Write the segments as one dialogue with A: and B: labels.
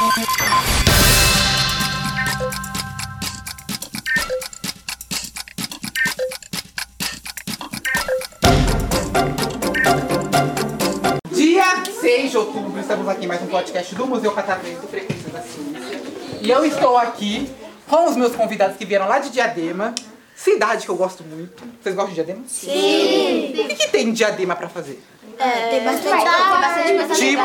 A: Dia 6 de outubro, estamos aqui em mais um podcast do Museu Catavento Frequência da Ciência. E eu estou aqui com os meus convidados que vieram lá de Diadema, cidade que eu gosto muito. Vocês gostam de Diadema? Sim! O que, que tem em Diadema pra fazer?
B: Tem bastante tem bastante coisa
A: Tipo,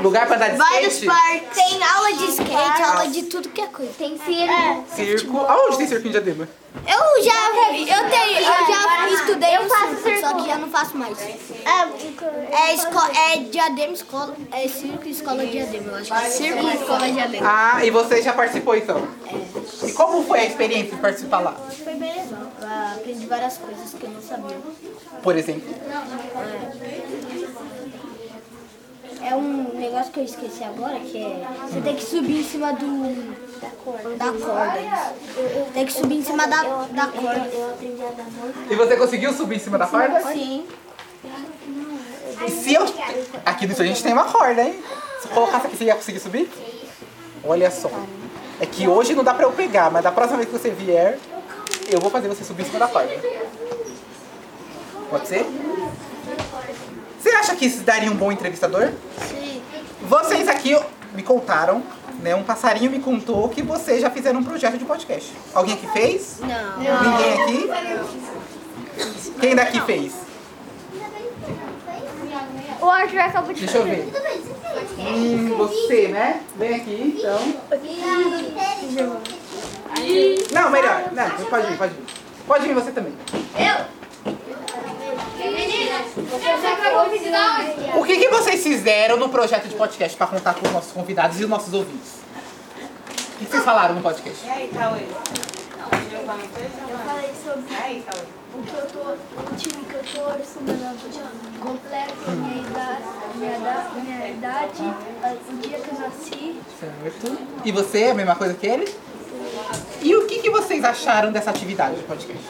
A: lugar pra andar de
B: Vários
A: skate,
B: parques. Tem aula de skate, aula de tudo que é coisa. Tem circo.
A: circo. Aonde tem circo em Diadema?
B: Eu já, eu tenho, eu já estudei eu faço circo, só que já não faço mais. É, esco, é diadema escola, é circo e escola diadema, eu acho que é circo e escola diadema.
A: Ah, e você já participou então? E como foi a experiência de participar lá?
B: Foi bem legal, eu aprendi várias coisas que eu não sabia.
A: Por exemplo?
B: É um negócio que eu esqueci agora, que é. Você tem que subir em cima do. Da corda. Da corda. Tem que subir em cima da, da corda.
A: E você conseguiu subir em cima da corda?
B: Sim.
A: E se eu. Aqui estúdio a gente tem uma corda, hein? Se eu colocasse aqui, você ia conseguir subir? Olha só. É que hoje não dá pra eu pegar, mas da próxima vez que você vier, eu vou fazer você subir em cima da corda. Pode ser? Você acha que isso daria um bom entrevistador?
B: Sim.
A: Vocês aqui me contaram, né? Um passarinho me contou que vocês já fizeram um projeto de podcast. Alguém aqui fez?
B: Não.
A: Ninguém aqui? Quem daqui fez?
B: O Arthur acabou de
A: Deixa eu ver. Hum, você, né? Vem aqui, então. Não, melhor. Não, pode vir, pode vir. Pode vir você também. O que, que vocês fizeram no projeto de podcast para contar com os nossos convidados e os nossos ouvintes? O que vocês falaram no podcast?
C: E aí, Cauê?
D: Eu falei sobre
C: Aí, Cauê.
D: o que eu tô, o time que eu torço, meu nome completo, minha idade, minha, da- minha idade, o dia que eu nasci.
A: Certo. E você, a mesma coisa que ele? E o que, que vocês acharam dessa atividade de podcast?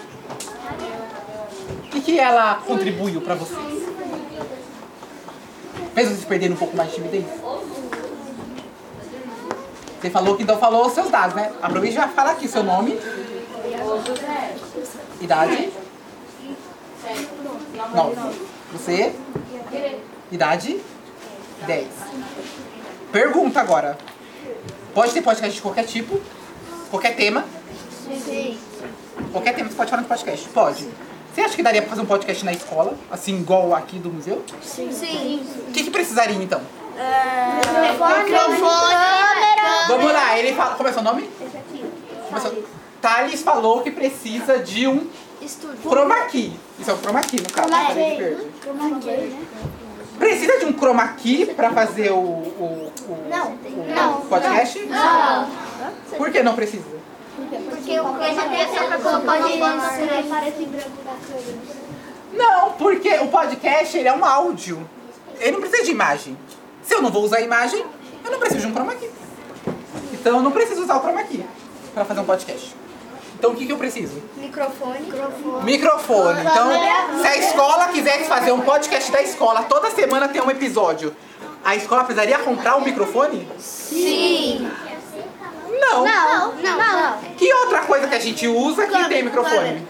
A: Que ela contribuiu para vocês? Fez vocês perderem um pouco mais de timidez? Você falou que então falou os seus dados, né? Aproveite e já fala aqui seu nome. Idade? Nove. Você? Idade? Dez. Pergunta agora. Pode ter podcast de qualquer tipo, qualquer tema. Qualquer tema você pode falar no podcast? Pode. Você acha que daria pra fazer um podcast na escola, assim, igual aqui do museu?
B: Sim.
A: O que, que precisaria então?
B: Microfone, câmera.
A: Vamos lá, ele fala. Como é seu nome? Começou. Thales falou que precisa de um
B: Estúdio.
A: chroma key. Isso é um chroma key, no caso. parede verde. Precisa de um chroma key pra fazer o, o, o, o podcast?
B: Não.
A: Por que não precisa?
B: Porque o é banda.
D: Parece branco da câmera.
A: Não, porque o podcast ele é um áudio. Ele não precisa de imagem. Se eu não vou usar a imagem, eu não preciso de um chroma key. Então eu não preciso usar o chroma key para fazer um podcast. Então o que, que eu preciso?
B: Microfone. Microfone.
A: Microfone. Então, se a escola quisesse fazer um podcast da escola, toda semana tem um episódio, a escola precisaria comprar um microfone?
B: Sim.
A: Não.
B: Não, não, não.
A: Que outra coisa que a gente usa que tem microfone?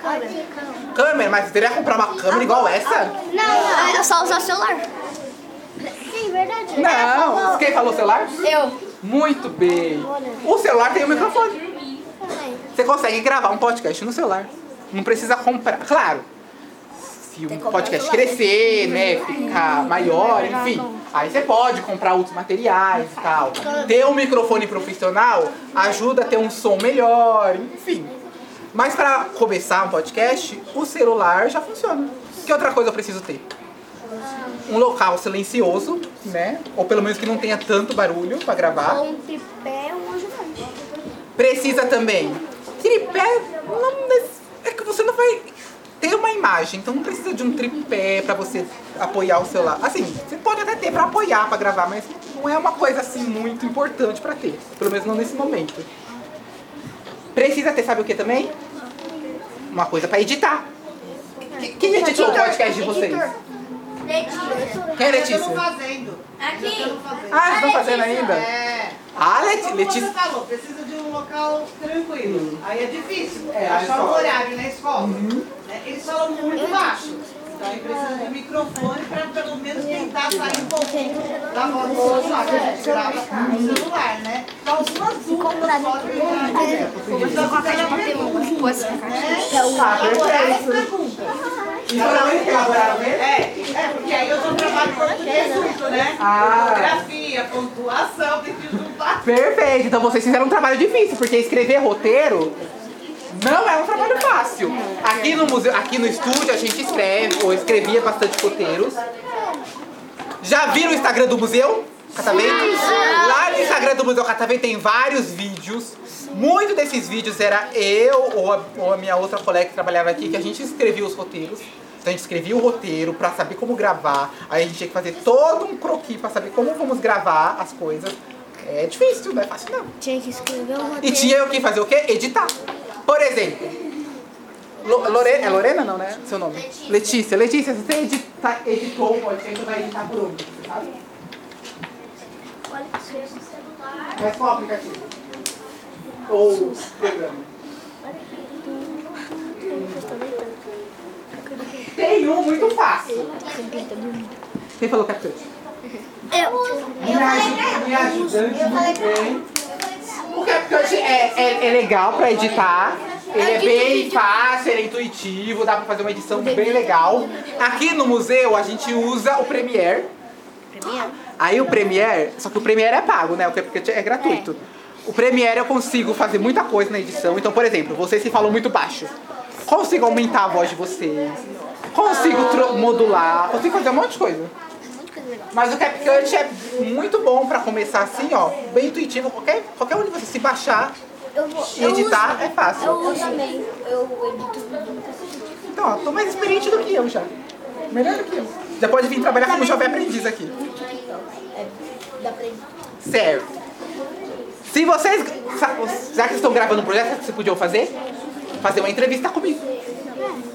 A: Câmera, mas você teria que comprar uma câmera igual essa?
B: Não, é só usar o celular.
D: Sim, verdade.
A: Não. Quem falou celular?
B: Eu.
A: Muito bem. O celular tem um microfone. Você consegue gravar um podcast no celular. Não precisa comprar. Claro, se o podcast crescer, né, ficar maior, enfim, aí você pode comprar outros materiais e tal. Ter um microfone profissional ajuda a ter um som melhor, enfim. Mas para começar um podcast, o celular já funciona. Que outra coisa eu preciso ter? Um local silencioso, né? Ou pelo menos que não tenha tanto barulho para gravar.
D: Um tripé, um ajudante.
A: Precisa também. Tripé não, é que você não vai ter uma imagem, então não precisa de um tripé pra você apoiar o celular. Assim, você pode até ter pra apoiar, pra gravar, mas não é uma coisa assim muito importante pra ter, pelo menos não nesse momento. Precisa ter, sabe o que também? Uma coisa pra editar. Quem- Quem editou o podcast de vocês? Quem é Letícia?
C: Estamos fazendo.
A: Aqui. Ah, vocês estão fazendo ainda?
C: É.
A: Ah, Leti
C: Como
A: Letícia.
C: você falou, precisa de um local tranquilo. Aí é difícil
A: É,
C: achar o horário na escola. Né? Eles falam muito baixo. Então aí precisa de microfone para pelo menos tentar sair um pouco da voz do celular, que a gente grava no celular, né? Então algumas dúvidas podem. Então na pergunta.
A: Ah, perfeito. Então não é?
C: É, é, porque aí eu só trabalho português junto, né?
A: Ah.
C: Ortografia, pontuação, tem que juntar.
A: Perfeito. Então vocês fizeram um trabalho difícil, porque escrever roteiro não é um trabalho fácil. Aqui no museu, aqui no estúdio a gente escreve, ou escrevia bastante roteiros. Já viram o Instagram do museu? Catavento? Lá no Instagram do Museu Catavento tem vários vídeos. Muito desses vídeos era eu ou a, ou a minha outra colega que trabalhava aqui, que a gente escrevia os roteiros. Então a gente escrevia o roteiro pra saber como gravar. Aí a gente tinha que fazer todo um croquis pra saber como vamos gravar as coisas. É difícil, não é fácil não.
B: Tinha que escrever
A: E
B: roteiro.
A: tinha eu que fazer o quê? Editar. Por exemplo, Lo- Lorena, é Lorena não, né? Seu nome? Letícia. Letícia, se você edita, editou o podcast, você vai editar por? Você sabe?
D: Olha seu celular.
A: Mas qual aplicativo? Ou programa? Tem um muito fácil. Quem falou CapCut? Me ajuda, me ajudante muito bem. O CapCut é, é, é legal pra editar. Ele é bem fácil, ele é intuitivo, dá pra fazer uma edição bem legal. Aqui no museu a gente usa o Premiere. Aí o Premiere, só que o Premiere é pago, né? O CapCut é gratuito. O Premiere eu consigo fazer muita coisa na edição. Então, por exemplo, vocês se falam muito baixo. Consigo aumentar a voz de vocês. Consigo modular. Consigo fazer um monte de coisa. Mas o CapCut é muito bom pra começar assim, ó. Bem intuitivo. Qualquer, qualquer um de vocês se baixar e editar é fácil.
B: Eu também. Eu edito.
A: Então, ó, tô mais experiente do que eu já. Melhor do que eu. Já pode vir trabalhar como jovem aprendiz aqui.
B: Dá pra
A: Certo. Se vocês, já que estão gravando um projeto, vocês podiam fazer? Fazer uma entrevista comigo.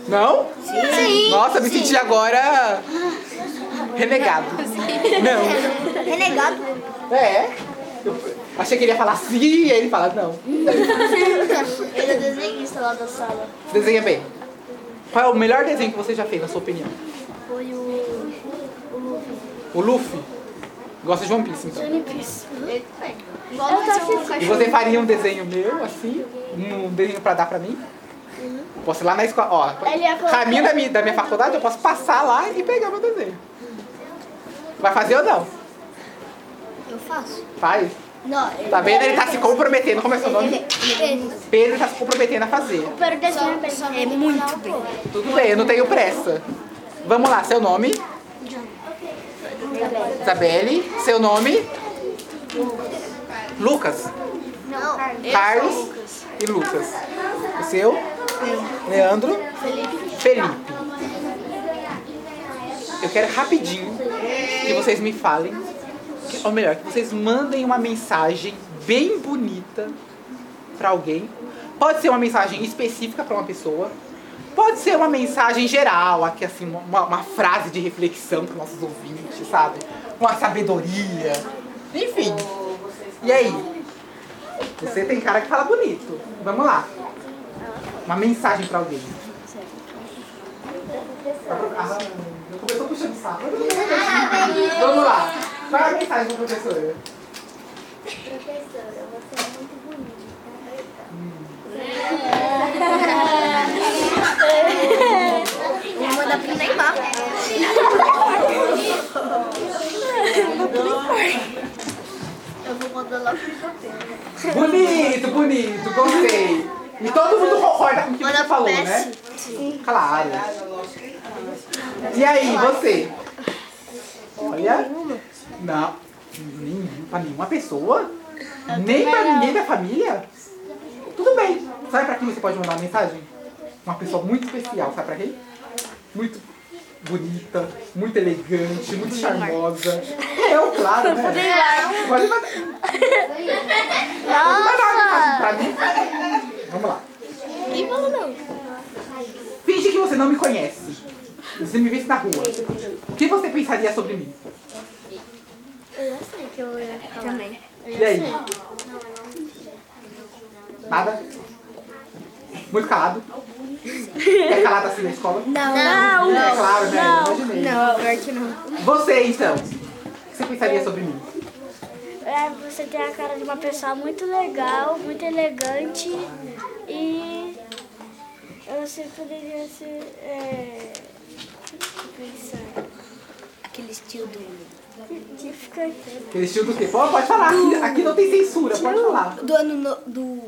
A: Não?
B: Sim.
A: Nossa, me senti agora renegado. Não.
B: Renegado.
A: É. Eu achei que ele ia falar sim, e aí ele fala não.
B: Ele é desenhista lá da sala.
A: Desenha bem. Qual é o melhor desenho que você já fez, na sua opinião?
B: Foi o.
A: O Luffy? Gosta de One Piece, então.
B: Ele também. Igual eu tô
A: E você faria um desenho meu, assim? Um desenho pra dar pra mim? Posso ir lá na escola, ó, caminho da minha, da minha faculdade, eu posso passar lá e pegar meu desenho. Vai fazer ou não?
B: Eu faço.
A: Faz.
B: Não, ele.
A: Tá vendo? Ele tá se comprometendo. Como é seu nome?
B: Ele.
A: Pedro tá se comprometendo a fazer.
B: Pero desenho é muito bem.
A: Tudo bem, eu não tenho pressa. Vamos lá, seu nome? Isabelle. Seu nome? Lucas.
B: Não.
A: Carlos e Lucas. O seu? Leandro. Felipe. Eu quero rapidinho que vocês me falem, ou melhor, que vocês mandem uma mensagem bem bonita pra alguém. Pode ser uma mensagem específica pra uma pessoa. Pode ser uma mensagem geral, aqui assim, uma, uma frase de reflexão para nossos ouvintes, sabe? Uma sabedoria. Enfim. E aí? Você tem cara que fala bonito. Vamos lá. Uma mensagem pra alguém. Ah, eu começou puxando saco. Vamos lá. Qual é a mensagem da professora?
D: Professora, você é muito bonita.
B: Vou mandar pro Neymar. Eu vou mandar lá pro.
A: Bonito, bonito, gostei. E todo mundo concorda com o que você falou, né? Claro. E aí, você? Olha. Não. Nem pra nenhuma pessoa? Nem pra ninguém da família? Tudo bem. Sabe pra quem você pode mandar uma mensagem? Uma pessoa muito especial. Sabe pra quem? Muito bonita, muito elegante, muito charmosa. Eu, claro, né? Pode mandar. Pode mandar pra mim. Vamos lá. Finge que você não me conhece. Você me visse na rua. O que você pensaria sobre mim?
D: também.
A: E aí? Nada? Muito calado? É calado assim na escola?
B: Não,
A: É claro, né? Eu Imaginei.
B: não, pior que não.
A: Você, então? O que você pensaria sobre mim?
D: É, você tem a cara de uma pessoa muito legal, muito elegante e você poderia ser. É,
B: Aquele estilo do...
D: Que fica.
A: Aquele estilo do quê? Pô, pode falar. Aqui, aqui não tem censura, pode falar.
B: Do ano... no- Do...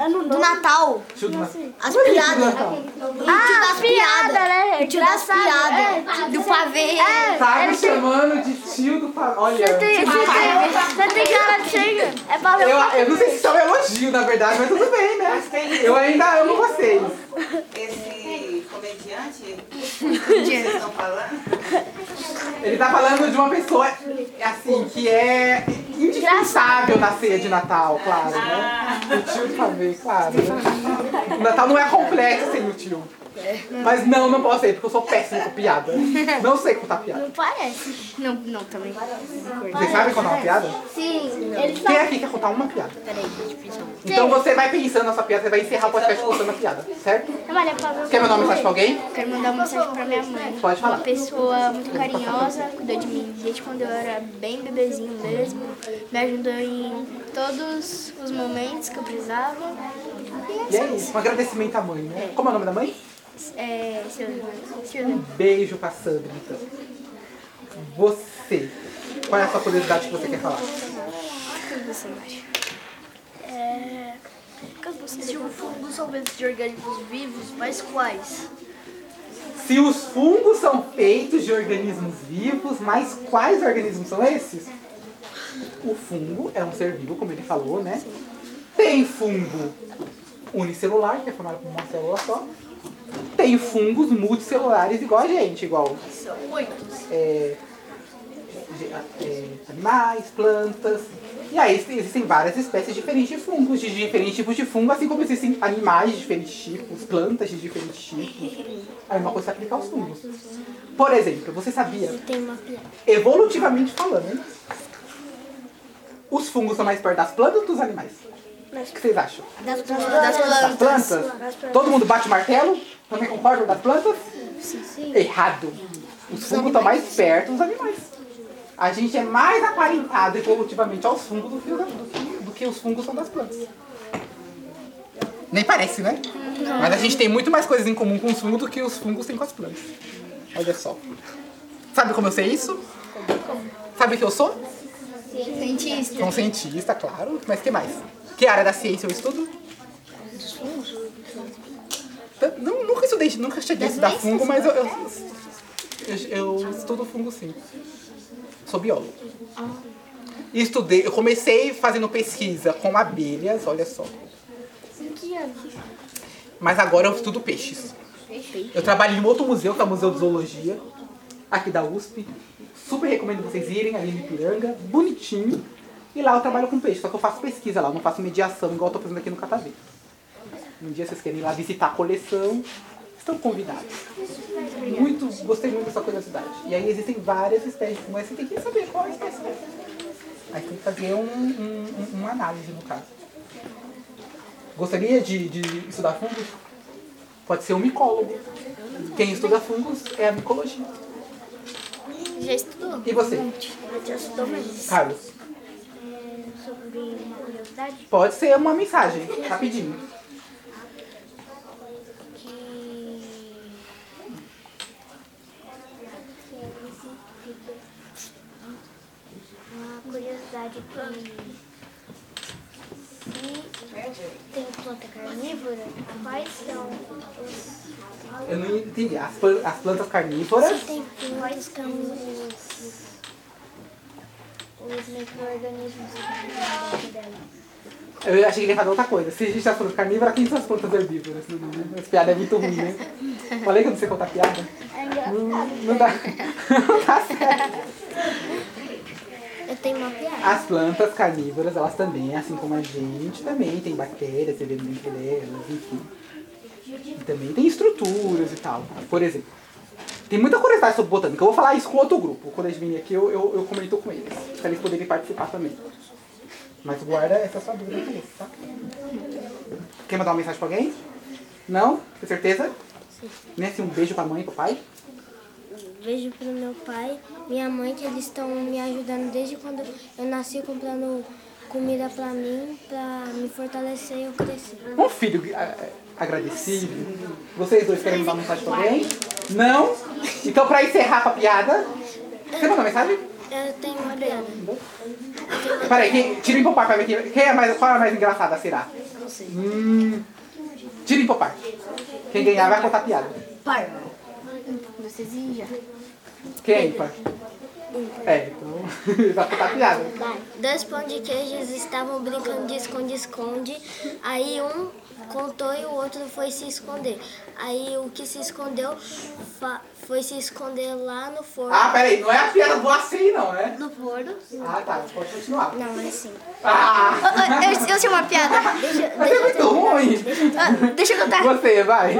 D: Ano
B: Do Natal.
A: Estilo do
B: As
A: é é
B: piadas.
A: do
B: tio das piadas.
D: né?
B: O tio das piadas. Do pavê.
A: Tá me chamando de tio do pa... Olha.
D: Você tem,
A: tio do
D: você
A: pavê.
D: tem, você tem cara de chega. É pra ver
A: Eu, eu não sei se isso é um elogio, na verdade, mas tudo bem, né? Eu ainda amo vocês.
C: Esse comediante, vocês estão falando?
A: Ele tá falando de uma pessoa, assim, que é indispensável na ceia de Natal, claro, né? O tio pavê, claro. O Natal não é completo sem o tio. Mas não, não posso ser, porque eu sou péssimo com piada. Não sei contar piada.
D: Não parece.
B: Não, não, também.
A: Vocês sabem contar uma piada?
B: Sim.
A: Quem aqui quer contar uma piada?
B: Peraí, deixa eu pensar.
A: Então você vai pensando na sua piada, você vai encerrar o podcast contando a piada, certo?
D: Olha,
A: Quer mandar uma mensagem pra alguém?
D: Quero mandar uma mensagem pra minha mãe.
A: Pode falar.
D: Uma pessoa muito carinhosa, cuidou de mim desde quando eu era bem bebezinho mesmo. Me ajudou em todos os momentos que eu precisava.
A: E é isso, um agradecimento à mãe, né? Como é o nome da mãe?
D: É.
A: Um beijo pra Sandra, então. Você, qual é a sua curiosidade que você quer falar?
D: O que você acha? É. Se o fungo são feitos de organismos vivos, mas quais?
A: Se os fungos são feitos de organismos vivos, mas quais organismos são esses? O fungo é um ser vivo, como ele falou, né? Tem fungo unicelular, que é formado por uma célula só. Tem fungos multicelulares igual a gente, igual
D: São muitos.
A: é, é, animais, plantas. E aí existem várias espécies diferentes de fungos, de diferentes tipos de fungo, assim como existem animais de diferentes tipos, plantas de diferentes tipos. Aí uma coisa se aplica aos fungos. Por exemplo, você sabia,
B: Tem uma piada.
A: evolutivamente falando, hein? os fungos estão mais perto das plantas ou dos animais? O que vocês acham?
B: Das, das
A: Das
B: plantas.
A: plantas? Todo mundo bate martelo? Também concordam das plantas?
B: Sim, sim.
A: Errado. Os fungos estão mais perto dos animais. A gente é mais aparentado evolutivamente aos fungos do que, os- do que- do que os fungos são das plantas. Nem parece, né? Mas a gente tem muito mais coisas em comum com os fungos do que os fungos têm com as plantas. Olha só. Sabe como eu sei isso? Sabe o que eu sou?
B: Cientista.
A: Sou um cientista, claro. Mas que mais? Que área da ciência eu estudo? Tá, Não, nunca estudei, nunca cheguei a estudar fungo, mas eu, eu, eu, eu estudo fungo sim. Sou biólogo. E estudei, eu comecei fazendo pesquisa com abelhas, olha só. Mas agora eu estudo peixes. Eu trabalho em outro museu, que é o Museu de Zoologia, aqui da USP. Super recomendo vocês irem ali no Ipiranga, bonitinho. E lá eu trabalho com peixe, só que eu faço pesquisa lá, eu não faço mediação igual eu tô fazendo aqui no Catavê. Um dia vocês querem ir lá visitar a coleção, estão convidados. Muito, gostei muito dessa curiosidade. E aí existem várias espécies, mas você tem que saber qual é a espécie. é. Aí tem que fazer um, um- um- uma análise no caso. Gostaria de, de estudar fungos? Pode ser um micólogo. Quem estuda fungos é a micologia.
B: Já estudou?
A: E você,
D: Já estudou, mas
A: Carlos?
D: sobre uma curiosidade.
A: Pode ser uma mensagem, rapidinho.
D: Uma se tem planta carnívora, quais são os.
A: Eu não entendi. As, as plantas carnívoras.
D: Tem quais são os. os micro-organismos dela?
A: Eu achei que ele ia falar outra coisa. Se a gente tá falando carnívora, quem são as plantas herbívoras? Essa piada é muito ruim, né? Falei que eu não sei contar piada?
D: É.
A: Não, não dá. Não tá certo.
B: Tenho uma piada.
A: As plantas carnívoras, elas também, assim como a gente, também tem bactérias vivendo dentro delas, enfim. E também tem estruturas e tal. Por exemplo, Tem muita curiosidade sobre botânica. Eu vou falar isso com outro grupo. Quando eles virem aqui, eu, eu, eu comento com eles. Para eles poderem participar também. Mas guarda essa sua dúvida cabeça, tá? Quer mandar uma mensagem pra alguém? Não? Tem certeza? Sim. Nesse um beijo pra mãe e pro pai?
E: Beijo pro meu pai, minha mãe, que eles estão me ajudando desde quando eu nasci comprando comida pra mim, pra me fortalecer e eu crescer.
A: Um filho eh, agradecido. Vocês dois querem mandar uma mensagem pra alguém? Não? Então pra encerrar com a piada, você mandou mensagem?
E: Eu tenho uma piada.
A: Peraí, quem, tira em popar pra ver quem, quem é mais, qual é a mais engraçada, será?
E: Não sei.
A: Hum, tira em popar. Quem ganhar vai contar piada.
B: Par. Vocês já.
A: Quem é ímpar? É, então vai contar piada.
E: Dois pão de queijos estavam brincando de esconde-esconde. Aí um contou e o outro foi se esconder. Aí o que se escondeu foi se esconder lá no forno.
A: Ah, peraí, não é a piada do assim, não, né?
B: No forno.
A: Ah, tá, pode continuar.
E: Não, é assim.
A: Ah,
B: Eu, eu sei uma piada.
A: mas é muito ruim.
B: Ah, deixa eu contar.
A: Você, vai.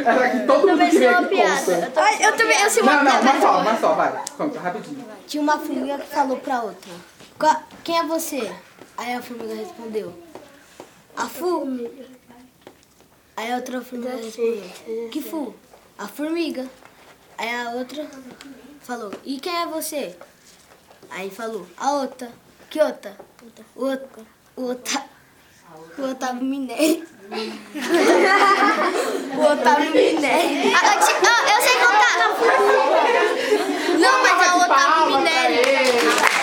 A: Essa aqui todo mundo que vem aqui conta.
B: Ai, eu também, eu sei uma
A: Não, não,
B: piada.
A: uma só, uma só, vai. Conta, rapidinho.
B: Tinha uma formiga que falou pra outra: "Qua- Quem é você? Aí a formiga respondeu: A Fu. Aí a outra formiga respondeu: Que Fu? A formiga. Aí a outra falou: E quem é você? Aí falou: A outra. Que outra? Outra. O outra. O Otávio Minério. o Otávio Minério. Ah, ah, eu sei contar. Não, mas é o Otávio Minério.